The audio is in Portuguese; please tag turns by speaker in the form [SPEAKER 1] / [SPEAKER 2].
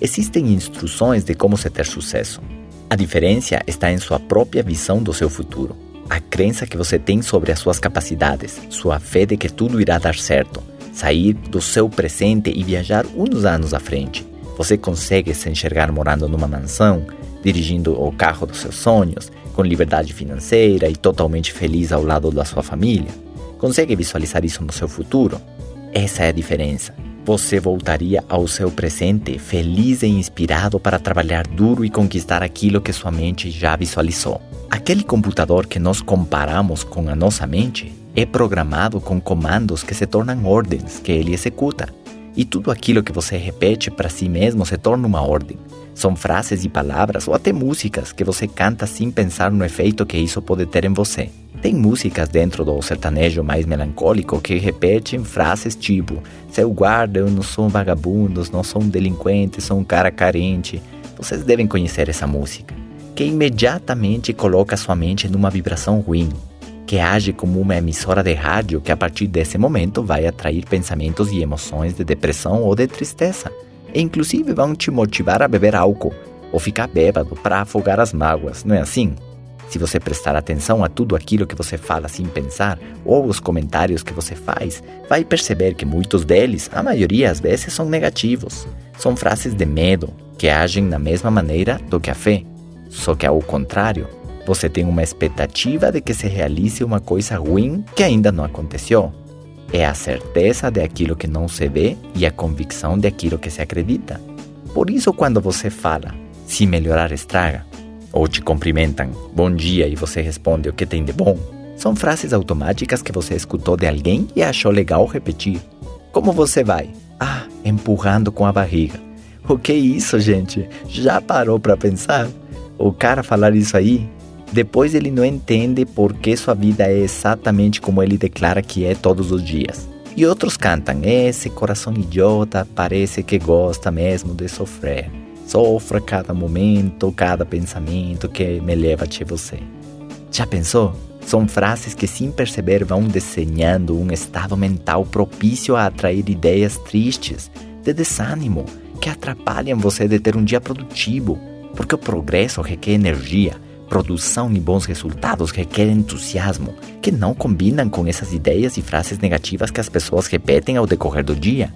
[SPEAKER 1] Existem instruções de como se ter sucesso. A diferença está em sua própria visão do seu futuro. A crença que você tem sobre as suas capacidades, sua fé de que tudo irá dar certo, sair do seu presente e viajar uns anos à frente. Você consegue se enxergar morando numa mansão, dirigindo o carro dos seus sonhos, com liberdade financeira e totalmente feliz ao lado da sua família? Consegue visualizar isso no seu futuro? Essa é a diferença. Você voltaria ao seu presente feliz e inspirado para trabalhar duro e conquistar aquilo que sua mente já visualizou. Aquele computador que nós comparamos com a nossa mente é programado com comandos que se tornam ordens que ele executa. E tudo aquilo que você repete para si mesmo se torna uma ordem. São frases e palavras ou até músicas que você canta sem pensar no efeito que isso pode ter em você. Tem músicas dentro do sertanejo mais melancólico que repetem frases tipo: Seu guarda, eu não sou um vagabundo, não sou um delinquente, sou um cara carente. Vocês devem conhecer essa música, que imediatamente coloca sua mente numa vibração ruim, que age como uma emissora de rádio que a partir desse momento vai atrair pensamentos e emoções de depressão ou de tristeza, e inclusive vão te motivar a beber álcool ou ficar bêbado para afogar as mágoas, não é assim? Se você prestar atenção a tudo aquilo que você fala sem pensar ou os comentários que você faz, vai perceber que muitos deles, a maioria às vezes, são negativos. São frases de medo que agem da mesma maneira do que a fé, só que ao contrário, você tem uma expectativa de que se realize uma coisa ruim que ainda não aconteceu. É a certeza de aquilo que não se vê e a convicção de aquilo que se acredita. Por isso, quando você fala, se melhorar estraga, ou te cumprimentam bom dia e você responde o que tem de bom, são frases automáticas que você escutou de alguém e achou legal repetir. Como você vai? Ah, empurrando com a barriga. O que é isso, gente? Já parou para pensar? O cara falar isso aí, depois ele não entende por que sua vida é exatamente como ele declara que é todos os dias. E outros cantam, esse coração idiota parece que gosta mesmo de sofrer. Sofra cada momento, cada pensamento que me leva até você. Já pensou? São frases que, sem perceber, vão desenhando um estado mental propício a atrair ideias tristes, de desânimo, que atrapalham você de ter um dia produtivo, porque o progresso requer energia, produção e bons resultados requer entusiasmo, que não combinam com essas ideias e frases negativas que as pessoas repetem ao decorrer do dia.